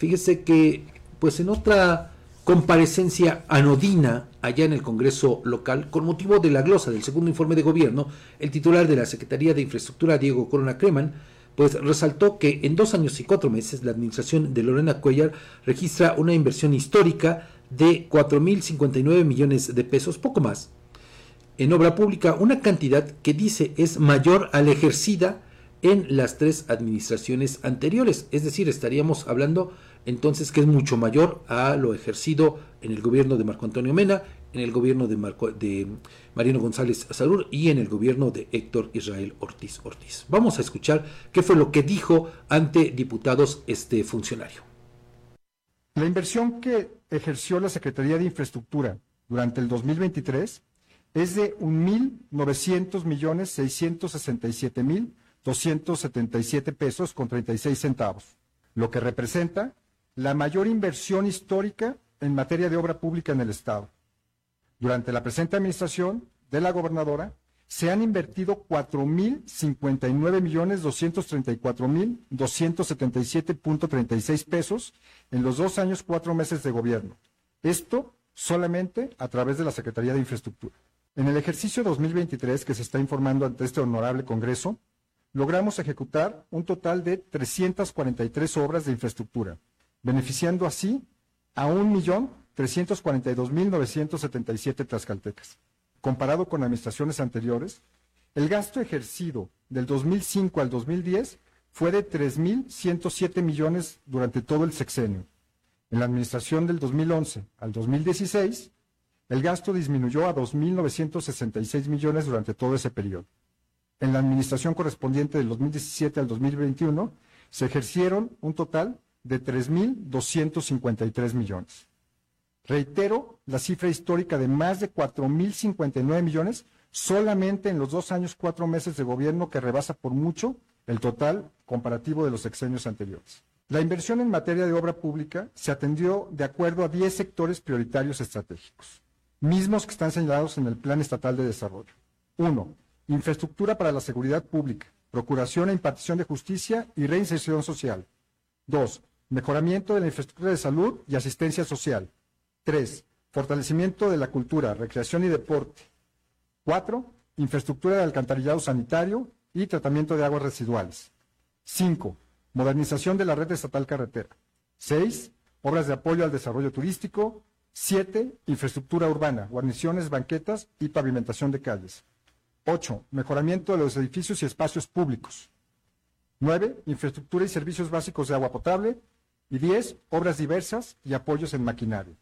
Fíjese que, pues en otra comparecencia anodina allá en el Congreso local, con motivo de la glosa del segundo informe de gobierno, el titular de la Secretaría de Infraestructura, Diego Corona Creman, pues resaltó que en dos años y cuatro meses la administración de Lorena Cuellar registra una inversión histórica de 4.059 millones de pesos, poco más, en obra pública, una cantidad que dice es mayor a la ejercida en las tres administraciones anteriores. Es decir, estaríamos hablando entonces que es mucho mayor a lo ejercido en el gobierno de Marco Antonio Mena, en el gobierno de, Marco, de Marino González Azarur y en el gobierno de Héctor Israel Ortiz Ortiz. Vamos a escuchar qué fue lo que dijo ante diputados este funcionario. La inversión que ejerció la Secretaría de Infraestructura durante el 2023 es de 1.900 millones 667 mil 277 pesos con 36 centavos, lo que representa la mayor inversión histórica en materia de obra pública en el Estado. Durante la presente administración de la gobernadora se han invertido 4.059 millones 234 mil 277.36 pesos en los dos años cuatro meses de gobierno. Esto solamente a través de la Secretaría de Infraestructura. En el ejercicio 2023 que se está informando ante este honorable Congreso, logramos ejecutar un total de 343 obras de infraestructura, beneficiando así a 1.342.977 tlaxcaltecas. Comparado con administraciones anteriores, el gasto ejercido del 2005 al 2010 fue de 3.107 millones durante todo el sexenio. En la administración del 2011 al 2016, el gasto disminuyó a 2.966 millones durante todo ese periodo. En la administración correspondiente del 2017 al 2021 se ejercieron un total de 3.253 millones. Reitero la cifra histórica de más de 4.059 millones solamente en los dos años, cuatro meses de gobierno que rebasa por mucho el total comparativo de los sexenios anteriores. La inversión en materia de obra pública se atendió de acuerdo a 10 sectores prioritarios estratégicos mismos que están señalados en el Plan Estatal de Desarrollo. Uno, infraestructura para la seguridad pública, procuración e impartición de justicia y reinserción social. Dos, mejoramiento de la infraestructura de salud y asistencia social. Tres, fortalecimiento de la cultura, recreación y deporte. Cuatro, infraestructura de alcantarillado sanitario y tratamiento de aguas residuales. Cinco, modernización de la red estatal carretera. Seis, obras de apoyo al desarrollo turístico, Siete, infraestructura urbana, guarniciones, banquetas y pavimentación de calles. Ocho, mejoramiento de los edificios y espacios públicos. Nueve, infraestructura y servicios básicos de agua potable. Y diez, obras diversas y apoyos en maquinaria.